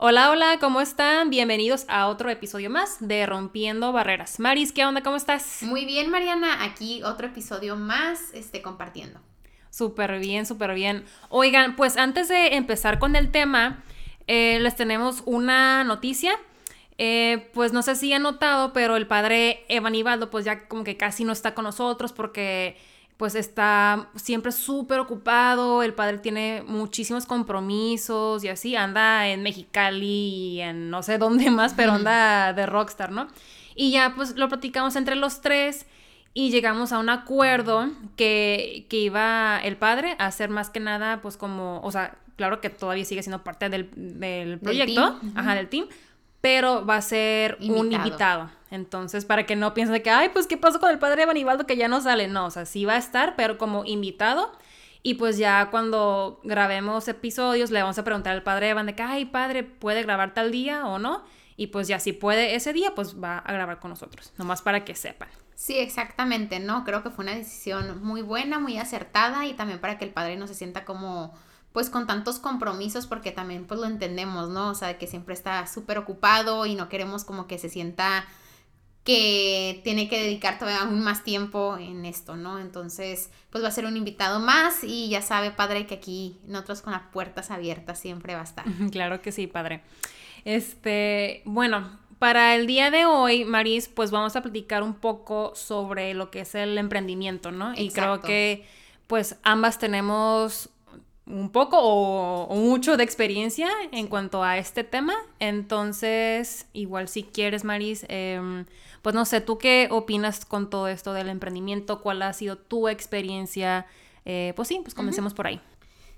Hola, hola, ¿cómo están? Bienvenidos a otro episodio más de Rompiendo Barreras. Maris, ¿qué onda? ¿Cómo estás? Muy bien, Mariana. Aquí otro episodio más este, compartiendo. Súper bien, súper bien. Oigan, pues antes de empezar con el tema, eh, les tenemos una noticia. Eh, pues no sé si han notado, pero el padre Evan Ibaldo, pues ya como que casi no está con nosotros porque pues está siempre súper ocupado, el padre tiene muchísimos compromisos y así, anda en Mexicali y en no sé dónde más, pero anda de rockstar, ¿no? Y ya pues lo platicamos entre los tres y llegamos a un acuerdo que, que iba el padre a hacer más que nada pues como, o sea, claro que todavía sigue siendo parte del, del proyecto, ajá, del team, pero va a ser un invitado. Entonces, para que no piensen que, ay, pues, ¿qué pasó con el padre Banibaldo que ya no sale? No, o sea, sí va a estar, pero como invitado. Y pues ya cuando grabemos episodios, le vamos a preguntar al padre Evan de que, ay, padre, ¿puede grabar tal día o no? Y pues ya si puede ese día, pues va a grabar con nosotros, nomás para que sepan. Sí, exactamente, ¿no? Creo que fue una decisión muy buena, muy acertada y también para que el padre no se sienta como pues con tantos compromisos porque también pues lo entendemos, ¿no? O sea, que siempre está súper ocupado y no queremos como que se sienta que tiene que dedicar todavía aún más tiempo en esto, ¿no? Entonces, pues va a ser un invitado más y ya sabe, padre, que aquí nosotros con las puertas abiertas siempre va a estar. Claro que sí, padre. Este, bueno, para el día de hoy, Maris, pues vamos a platicar un poco sobre lo que es el emprendimiento, ¿no? Y creo que pues ambas tenemos un poco o, mucho de experiencia en cuanto a este tema. Entonces, igual si quieres, Maris, em, pues no sé, ¿tú qué opinas con todo esto del emprendimiento? ¿Cuál ha sido tu experiencia? Eh, pues sí, pues comencemos por ahí.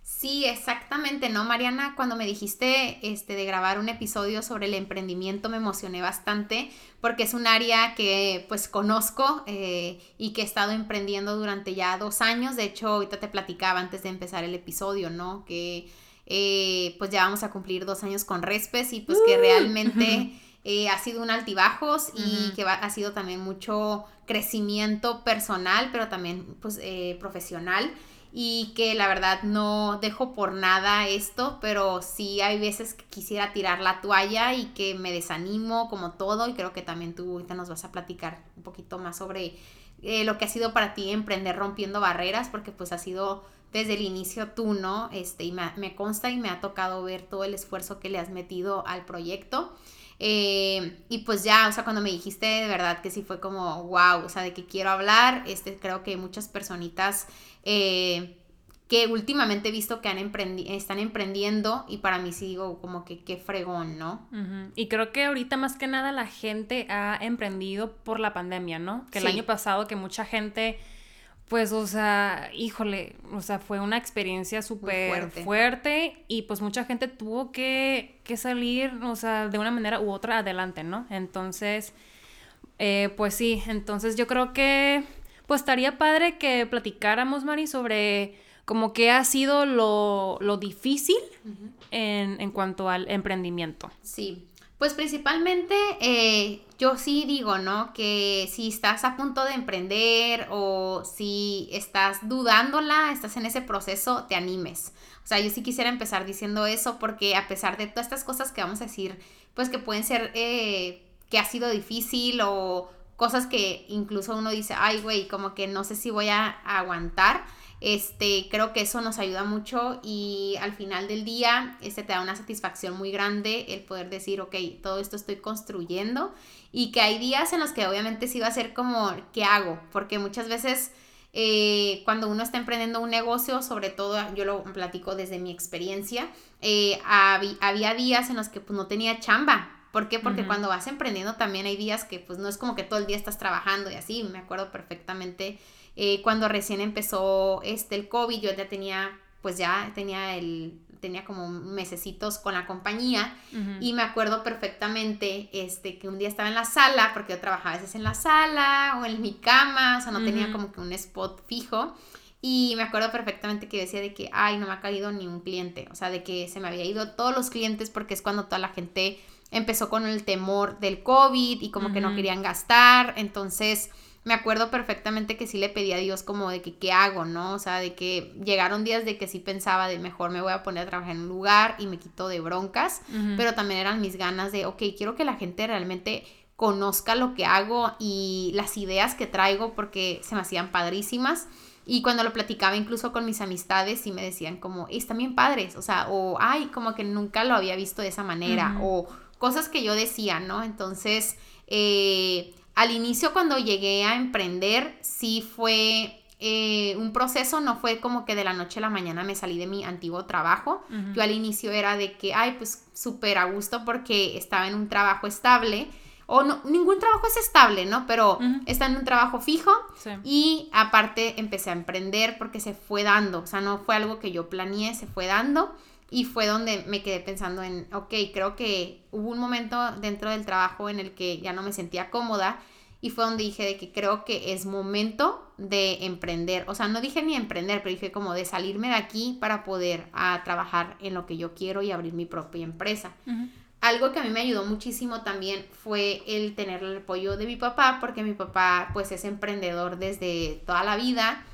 Sí, exactamente, ¿no, Mariana? Cuando me dijiste este, de grabar un episodio sobre el emprendimiento me emocioné bastante porque es un área que pues conozco eh, y que he estado emprendiendo durante ya dos años. De hecho, ahorita te platicaba antes de empezar el episodio, ¿no? Que eh, pues ya vamos a cumplir dos años con Respes y pues que uh. realmente eh, ha sido un altibajos y que ha sido también mucho crecimiento personal, pero también pues profesional y que la verdad no dejo por nada esto, pero sí hay veces que quisiera tirar la toalla y que me desanimo como todo y creo que también tú ahorita nos vas a platicar un poquito más sobre eh, lo que ha sido para ti emprender rompiendo barreras porque pues ha sido desde el inicio tú, ¿no? Este, y me, me consta y me ha tocado ver todo el esfuerzo que le has metido al proyecto. Eh, y pues ya, o sea, cuando me dijiste de verdad que sí fue como, wow, o sea, de que quiero hablar, este, creo que muchas personitas eh, que últimamente he visto que han emprendi están emprendiendo y para mí sí digo como que qué fregón, ¿no? Y creo que ahorita más que nada la gente ha emprendido por la pandemia, ¿no? Que el año pasado que mucha gente, pues, o sea, híjole, o sea, fue una experiencia súper fuerte. y pues mucha gente tuvo que, que, salir, o sea, de una manera u otra adelante, ¿no? Entonces, eh, pues sí, entonces yo creo que pues estaría padre que platicáramos, Mari, sobre como qué ha sido lo, difícil en, cuanto al emprendimiento. Sí, pues principalmente eh, yo sí digo, ¿no? Que si estás a punto de emprender o si estás dudándola, estás en ese proceso, te animes. O sea, yo sí quisiera empezar diciendo eso porque a pesar de todas estas cosas que vamos a decir, pues que pueden ser eh, que ha sido difícil o cosas que incluso uno dice, ay, güey, como que no sé si voy a, aguantar. Este, creo que eso nos ayuda mucho y al final del día, este te da una satisfacción muy grande el poder decir, ok, todo esto estoy construyendo y que hay días en los que obviamente sí va a ser como, ¿qué hago? Porque muchas veces eh, cuando uno está emprendiendo un negocio, sobre todo yo lo platico desde mi experiencia, eh, había días en los que pues, no tenía chamba, ¿Por qué? Porque cuando vas emprendiendo también hay días que pues no es como que todo el día estás trabajando y así. Me acuerdo perfectamente eh, cuando recién empezó este el COVID, yo ya tenía, pues ya tenía el tenía como mesecitos con la compañía y me acuerdo perfectamente este que un día estaba en la sala porque yo trabajaba a veces en la sala o en mi cama, o sea, no tenía como que un spot fijo y me acuerdo perfectamente que decía de que ay, no me ha caído ni un cliente, o sea, de que se me había ido todos los clientes porque es cuando toda la gente empezó con el temor del COVID y como que no querían gastar. Entonces, me acuerdo perfectamente que sí le pedí a Dios como de que qué hago, ¿no? O sea, de que llegaron días de que sí pensaba de mejor me voy a poner a trabajar en un lugar y me quito de broncas, pero también eran mis ganas de, ok, quiero que la gente realmente conozca lo que hago y las ideas que traigo porque se me hacían padrísimas. Y cuando lo platicaba incluso con mis amistades, sí me decían como, están bien padres, o sea, o, ay, como que nunca lo había visto de esa manera, o cosas que yo decía, ¿no? Entonces, eh, al inicio cuando llegué a emprender, sí fue eh, un proceso, no fue como que de la noche a la mañana me salí de mi antiguo trabajo. Yo al inicio era de que, ay, pues súper a gusto porque estaba en un trabajo estable. O no, ningún trabajo es estable, ¿no? Pero está en un trabajo fijo y aparte empecé a emprender porque se fue dando, o sea, no fue algo que yo planeé, se fue dando y fue donde me quedé pensando en, ok, creo que hubo un momento dentro del trabajo en el que ya no me sentía cómoda y fue donde dije de que creo que es momento de emprender. O sea, no dije ni emprender, pero dije como de salirme de aquí para poder a trabajar en lo que yo quiero y abrir mi propia empresa. Algo que a mí me ayudó muchísimo también fue el tener el apoyo de mi papá, porque mi papá pues es emprendedor desde toda la vida.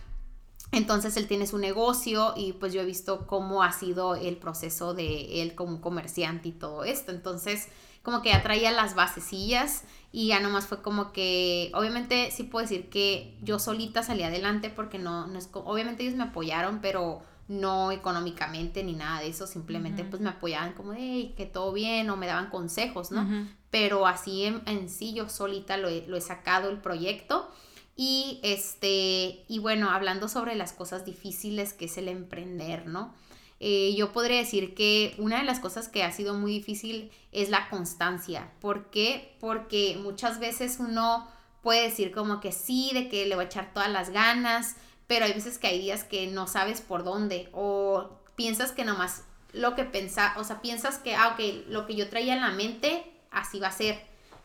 Entonces él tiene su negocio y pues yo he visto cómo ha sido el proceso de él como comerciante y todo esto. Entonces como que ya traía las basecillas y ya nomás fue como que, obviamente sí puedo decir que yo solita salí adelante porque no, no es, obviamente ellos me apoyaron, pero no económicamente ni nada de eso, simplemente pues me apoyaban como de que todo bien o me daban consejos, ¿no? Pero así en, sí yo solita lo he, lo he sacado el proyecto y este, y bueno, hablando sobre las cosas difíciles que es el emprender, ¿no? Eh, yo podría decir que una de las cosas que ha sido muy difícil es la constancia. ¿Por qué? Porque muchas veces uno puede decir como que sí, de que le va a echar todas las ganas, pero hay veces que hay días que no sabes por dónde o piensas que nomás lo que pensa, o sea, piensas que, ah, ok, lo que yo traía en la mente, así va a ser,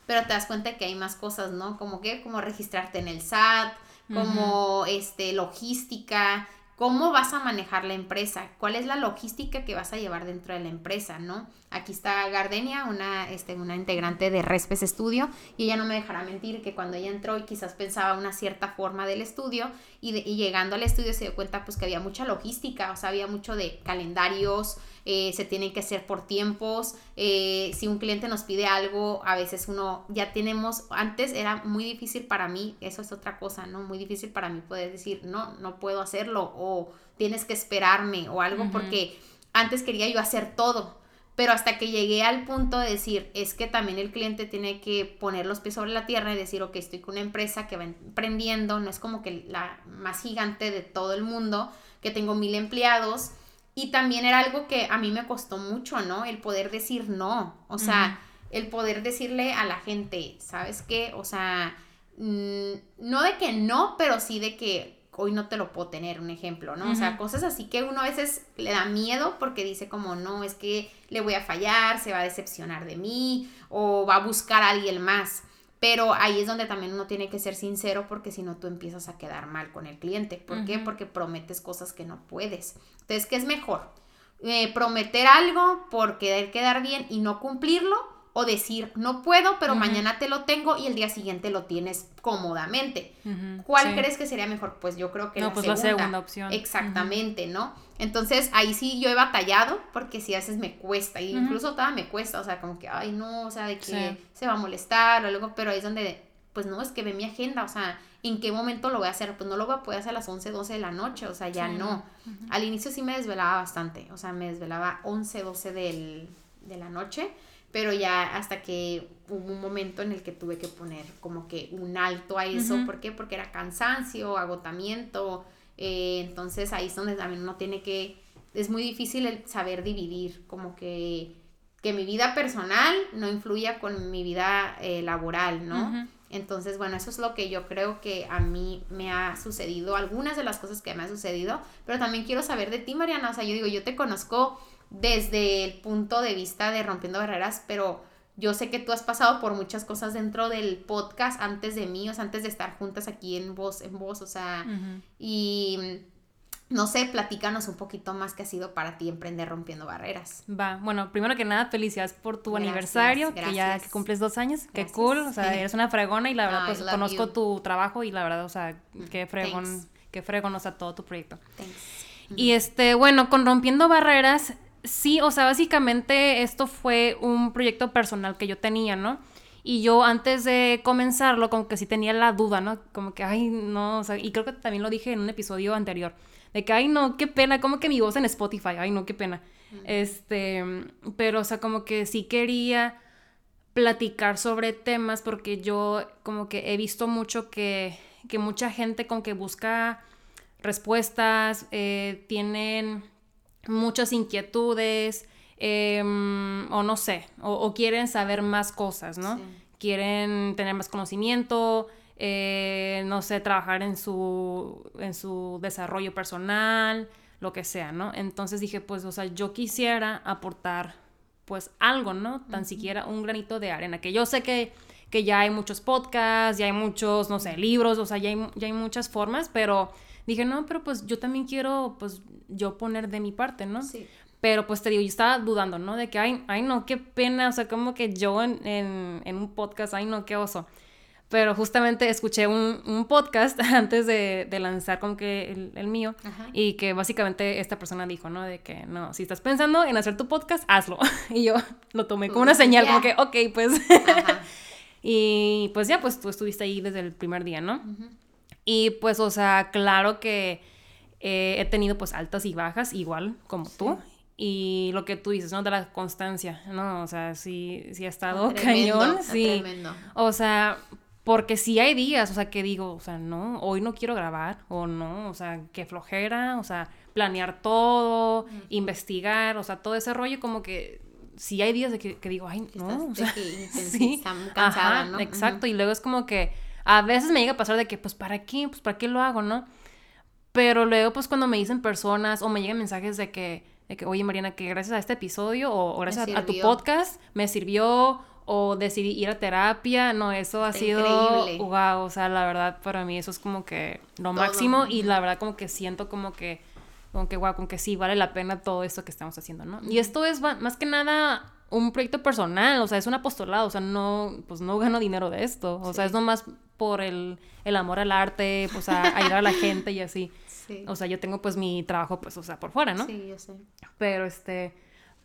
pero te das cuenta que hay más cosas, ¿no? Como que, como registrarte en el SAT, como, este, logística, cómo vas a manejar la empresa, cuál es la logística que vas a llevar dentro de la empresa, ¿no? Aquí está Gardenia, una, este, una integrante de Respes Studio, y ella no me dejará mentir que cuando ella entró y quizás pensaba una cierta forma del estudio, y, y llegando al estudio se dio cuenta pues que había mucha logística, o sea, había mucho de calendarios, eh, se tienen que hacer por tiempos. Eh, si un cliente nos pide algo, a veces uno ya tenemos, antes era muy difícil para mí, eso es otra cosa, ¿no? Muy difícil para mí poder decir, no, no puedo hacerlo o tienes que esperarme o algo porque antes quería yo hacer todo. Pero hasta que llegué al punto de decir, es que también el cliente tiene que poner los pies sobre la tierra y decir, ok, estoy con una empresa que va emprendiendo, no es como que la más gigante de todo el mundo, que tengo mil empleados, y también era algo que a mí me costó mucho, ¿no? El poder decir no. O sea, el poder decirle a la gente, ¿sabes qué? O sea, mm, no de que no, pero sí de que hoy no te lo puedo tener, un ejemplo, ¿no? O sea, cosas así que uno a veces le da miedo porque dice como, no, es que le voy a fallar, se va a decepcionar de mí o va a buscar a alguien más. Pero ahí es donde también uno tiene que ser sincero porque si no tú empiezas a quedar mal con el cliente. ¿Por qué? Porque prometes cosas que no puedes. Entonces, ¿qué es mejor? Eh, prometer algo por querer quedar bien y no cumplirlo o decir no puedo, pero mañana te lo tengo y el día siguiente lo tienes cómodamente. ¿Cuál crees que sería mejor? Pues yo creo que no, la, pues segunda. la segunda opción. Exactamente, ¿no? Entonces ahí sí yo he batallado porque si haces me cuesta, y incluso todavía me cuesta, o sea, como que, ay no, o sea, de que se va a molestar o algo, pero ahí es donde, pues no, es que ve mi agenda, o sea, ¿en qué momento lo voy a hacer? Pues no lo voy a poder hacer a las 11, 12 de la noche, o sea, ya no. Al inicio sí me desvelaba bastante, o sea, me desvelaba 11, 12 del, de la noche pero ya hasta que hubo un momento en el que tuve que poner como que un alto a eso, ¿por qué? Porque era cansancio, agotamiento, eh, entonces ahí es donde también uno tiene que, es muy difícil el saber dividir, como que, que mi vida personal no influya con mi vida eh, laboral, ¿no? Entonces, bueno, eso es lo que yo creo que a mí me ha sucedido, algunas de las cosas que me ha sucedido, pero también quiero saber de ti, Mariana, o sea, yo digo, yo te conozco desde el punto de vista de rompiendo barreras, pero yo sé que tú has pasado por muchas cosas dentro del podcast antes de mí, o sea, antes de estar juntas aquí en voz, en voz, o sea, y no sé, platícanos un poquito más qué ha sido para ti emprender rompiendo barreras. Va, bueno, primero que nada, felicidades por tu aniversario, que ya que cumples dos años, qué cool, o sea, eres una fregona y la verdad, pues conozco tu trabajo y la verdad, o sea, mm, qué fregón, qué fregón, o sea, todo tu proyecto. Y este, bueno, con rompiendo barreras, sí, o sea, básicamente esto fue un proyecto personal que yo tenía, ¿no? Y yo antes de comenzarlo, como que sí tenía la duda, ¿no? Como que, ay, no, o sea, y creo que también lo dije en un episodio anterior de que, ay, no, qué pena, como que mi voz en Spotify, ay, no, qué pena. Este, pero, o sea, como que sí quería platicar sobre temas porque yo como que he visto mucho que, que mucha gente con que busca respuestas, eh, tienen muchas inquietudes, em, o no sé, o, quieren saber más cosas, ¿no? Quieren tener más conocimiento, eh, no sé, trabajar en su, en su desarrollo personal, lo que sea, ¿no? Entonces dije, pues, o sea, yo quisiera aportar, pues, algo, ¿no? Tan siquiera un granito de arena, que yo sé que, que ya hay muchos podcasts, ya hay muchos, no sé, libros, o sea, ya hay, ya hay muchas formas, pero dije, no, pero pues yo también quiero, pues, yo poner de mi parte, ¿no? Sí. Pero pues te digo, yo estaba dudando, ¿no? De que, ay, ay no, qué pena, o sea, como que yo en, en, en un podcast, ay, no, qué oso pero justamente escuché un, un podcast antes de, de, lanzar como que el, el mío y que básicamente esta persona dijo, ¿no? De que no, si estás pensando en hacer tu podcast, hazlo. y yo lo tomé como una señal, como que, ok, pues. y pues ya, pues tú estuviste ahí desde el primer día, ¿no? Y pues, o sea, claro que eh, he tenido pues altas y bajas, igual como tú. Y lo que tú dices, ¿no? De la constancia, ¿no? O sea, sí, sí ha estado cañón. Sí. Tremendo. O sea, porque sí hay días, o sea, que digo, o sea, no, hoy no quiero grabar, o no, o sea, que flojera, o sea, planear todo, investigar, o sea, todo ese rollo, como que sí hay días de que, digo, ay, no, o sea, sí, cansada, ¿no? Exacto, y luego es como que a veces me llega a pasar de que, pues, ¿para qué? Pues, ¿para qué lo hago, no? Pero luego, pues, cuando me dicen personas o me llegan mensajes de que, de que oye, Mariana, que gracias a este episodio o, gracias a, tu podcast me sirvió o decidí ir a terapia, no, eso ha sido increíble. wow, o sea, la verdad para mí eso es como que lo máximo y la verdad como que siento como que como que wow, como que sí vale la pena todo esto que estamos haciendo, ¿no? Y esto es más que nada un proyecto personal, o sea, es un apostolado, o sea, no pues no gano dinero de esto, o sea, es nomás por el, el amor al arte, pues a, ayudar a la gente y así. Sí. O sea, yo tengo pues mi trabajo pues, o sea, por fuera, ¿no? Sí, yo sé. Pero este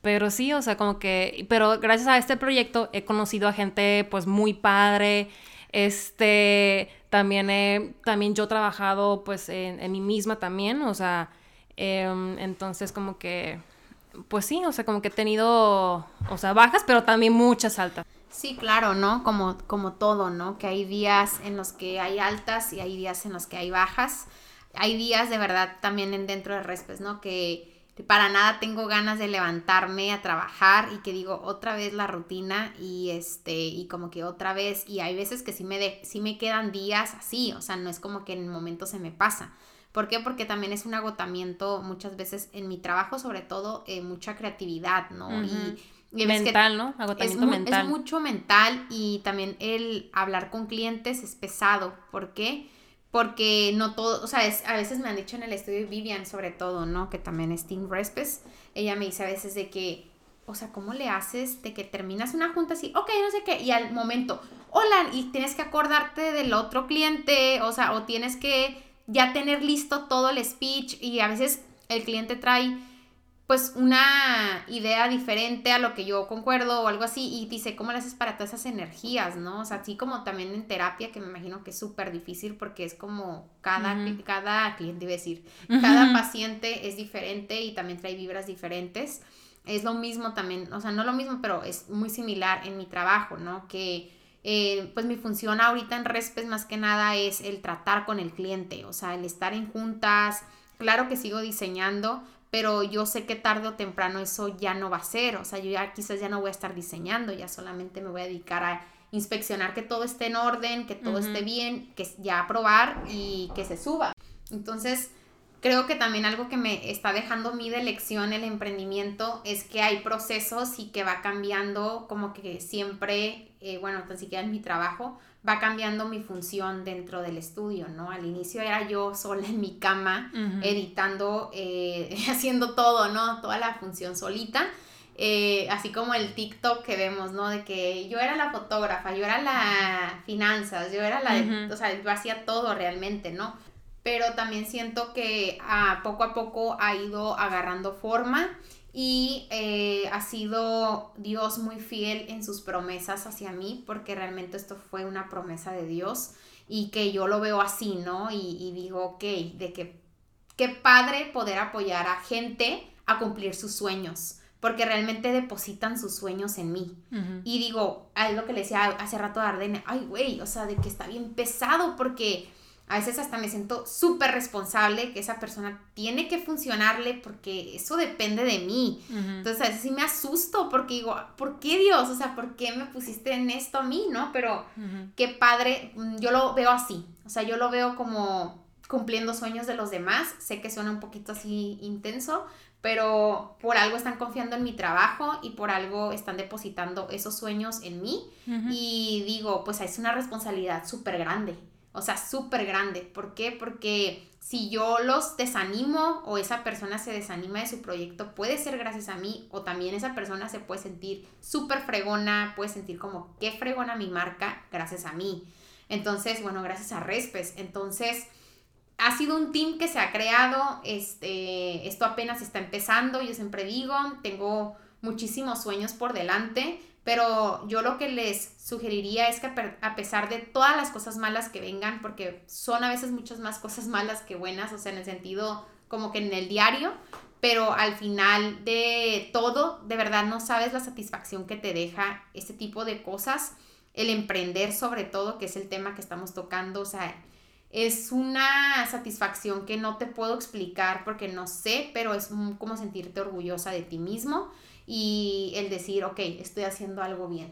pero sí, o sea, como que, pero gracias a este proyecto he conocido a gente pues muy padre, este, también he, también yo he trabajado pues en, en mí misma también, o sea, em, entonces como que, pues sí, o sea, como que he tenido, o sea, bajas, pero también muchas altas. Sí, claro, ¿no? Como, como todo, ¿no? Que hay días en los que hay altas y hay días en los que hay bajas. Hay días de verdad también en dentro de Respes, ¿no? Que para nada tengo ganas de levantarme a trabajar y que digo otra vez la rutina y este y como que otra vez y hay veces que sí me de, sí me quedan días así, o sea, no es como que en el momento se me pasa. ¿Por qué? Porque también es un agotamiento muchas veces en mi trabajo, sobre todo eh, mucha creatividad, ¿no? y, mental, ¿no? Agotamiento mental. Es mucho mental y también el hablar con clientes es pesado. ¿Por qué? porque no todo, o sea, a veces me han dicho en el estudio Vivian sobre todo, ¿no? Que también es Team Respes, ella me dice a veces de que, o sea, ¿cómo le haces de que terminas una junta así, ok, no sé qué, y al momento, hola, y tienes que acordarte del otro cliente, o sea, o tienes que ya tener listo todo el speech y a veces el cliente trae pues una idea diferente a lo que yo concuerdo o algo así y dice, ¿cómo le haces para todas esas energías, no? O sea, así como también en terapia, que me imagino que es súper difícil porque es como cada, cada cliente, iba a decir, cada paciente es diferente y también trae vibras diferentes. Es lo mismo también, o sea, no lo mismo, pero es muy similar en mi trabajo, ¿no? Que eh, pues mi función ahorita en Respes más que nada es el tratar con el cliente, o sea, el estar en juntas, claro que sigo diseñando, pero yo sé que tarde o temprano eso ya no va a ser, o sea, yo ya quizás ya no voy a estar diseñando, ya solamente me voy a dedicar a inspeccionar que todo esté en orden, que todo esté bien, que ya aprobar y que se suba. Entonces, creo que también algo que me está dejando mi de lección el emprendimiento es que hay procesos y que va cambiando como que siempre, eh, bueno, tan siquiera en mi trabajo, va cambiando mi función dentro del estudio, ¿no? Al inicio era yo sola en mi cama, editando, eh, haciendo todo, ¿no? Toda la función solita. Eh, así como el TikTok que vemos, ¿no? De que yo era la fotógrafa, yo era la finanzas, yo era la, o sea, yo hacía todo realmente, ¿no? Pero también siento que ah, poco a poco ha ido agarrando forma y eh, ha sido Dios muy fiel en sus promesas hacia mí, porque realmente esto fue una promesa de Dios y que yo lo veo así, ¿no? Y, y digo, ok, de que qué padre poder apoyar a gente a cumplir sus sueños porque realmente depositan sus sueños en mí. Y digo, es lo que le decía hace rato a Ardene, ay, güey, o sea, de que está bien pesado porque a veces hasta me siento súper responsable que esa persona tiene que funcionarle porque eso depende de mí. Entonces a veces sí me asusto porque digo, ¿por qué Dios? O sea, ¿por qué me pusiste en esto a mí? ¿No? Pero qué padre, mm, yo lo veo así, o sea, yo lo veo como cumpliendo sueños de los demás. Sé que suena un poquito así intenso, pero por algo están confiando en mi trabajo y por algo están depositando esos sueños en mí. Y digo, pues es una responsabilidad súper grande, o sea, súper grande. ¿Por qué? Porque si yo los desanimo o esa persona se desanima de su proyecto, puede ser gracias a mí o también esa persona se puede sentir súper fregona, puede sentir como, qué fregona mi marca gracias a mí. Entonces, bueno, gracias a Respes. Entonces, ha sido un team que se ha creado, este, esto apenas está empezando, yo siempre digo, tengo muchísimos sueños por delante, pero yo lo que les sugeriría es que a pesar de todas las cosas malas que vengan, porque son a veces muchas más cosas malas que buenas, o sea, en el sentido como que en el diario, pero al final de todo, de verdad no sabes la satisfacción que te deja este tipo de cosas, el emprender sobre todo, que es el tema que estamos tocando, o sea, es una satisfacción que no te puedo explicar porque no sé, pero es como sentirte orgullosa de ti mismo y el decir, ok, estoy haciendo algo bien.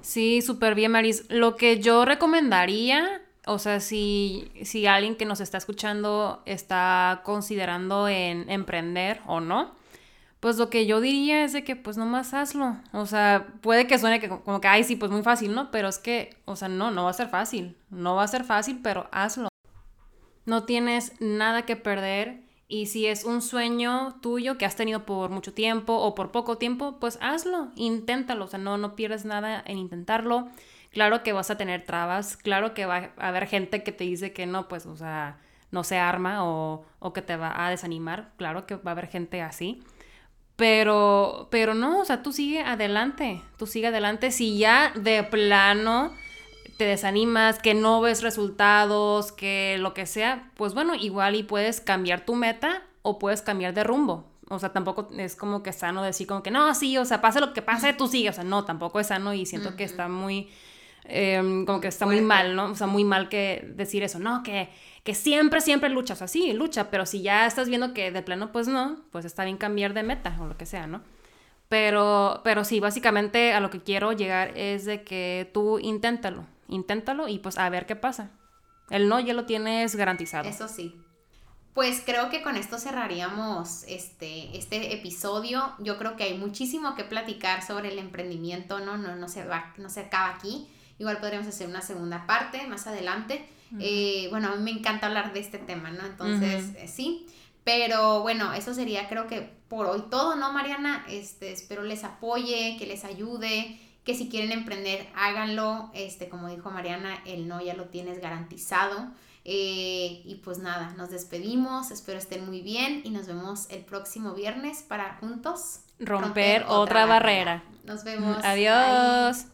Sí, súper bien, Maris. Lo que yo recomendaría, o sea, si, si alguien que nos está escuchando está considerando en emprender o no, pues lo que yo diría es de que pues nomás hazlo. O sea, puede que suene que como que, ay, sí, pues muy fácil, ¿no? Pero es que, o sea, no, no va a ser fácil. No va a ser fácil, pero hazlo. No tienes nada que perder. Y si es un sueño tuyo que has tenido por mucho tiempo o por poco tiempo, pues hazlo, inténtalo. O sea, no, no pierdes nada en intentarlo. Claro que vas a tener trabas, claro que va a haber gente que te dice que no, pues, o sea, no se arma o, o que te va a desanimar. Claro que va a haber gente así. Pero, pero no, o sea, tú sigue adelante, tú sigue adelante. Si ya de plano te desanimas, que no ves resultados, que lo que sea, pues bueno, igual y puedes cambiar tu meta o puedes cambiar de rumbo. O sea, tampoco es como que sano decir como que no, sí, o sea, pase lo que pase, tú sigue. O sea, no, tampoco es sano y siento que está muy, em, como que está muy mal, ¿no? O sea, muy mal que decir eso, no, que que siempre, siempre luchas así, lucha, pero si ya estás viendo que de plano pues no, pues está bien cambiar de meta o lo que sea, ¿no? Pero, pero sí, básicamente a lo que quiero llegar es de que tú inténtalo, inténtalo y pues a ver qué pasa. El no ya lo tienes garantizado. Eso sí. Pues creo que con esto cerraríamos este, este episodio. Yo creo que hay muchísimo que platicar sobre el emprendimiento, ¿no? No, no, se, va, no se acaba aquí. Igual podríamos hacer una segunda parte más adelante. Eh, bueno, a mí me encanta hablar de este tema, ¿no? Entonces, eh, sí. Pero bueno, eso sería creo que por hoy todo, ¿no, Mariana? Este, espero les apoye, que les ayude, que si quieren emprender, háganlo. Este, como dijo Mariana, el no ya lo tienes garantizado. Eh, y pues nada, nos despedimos, espero estén muy bien y nos vemos el próximo viernes para juntos romper, otra, barrera. Nos vemos. Adiós.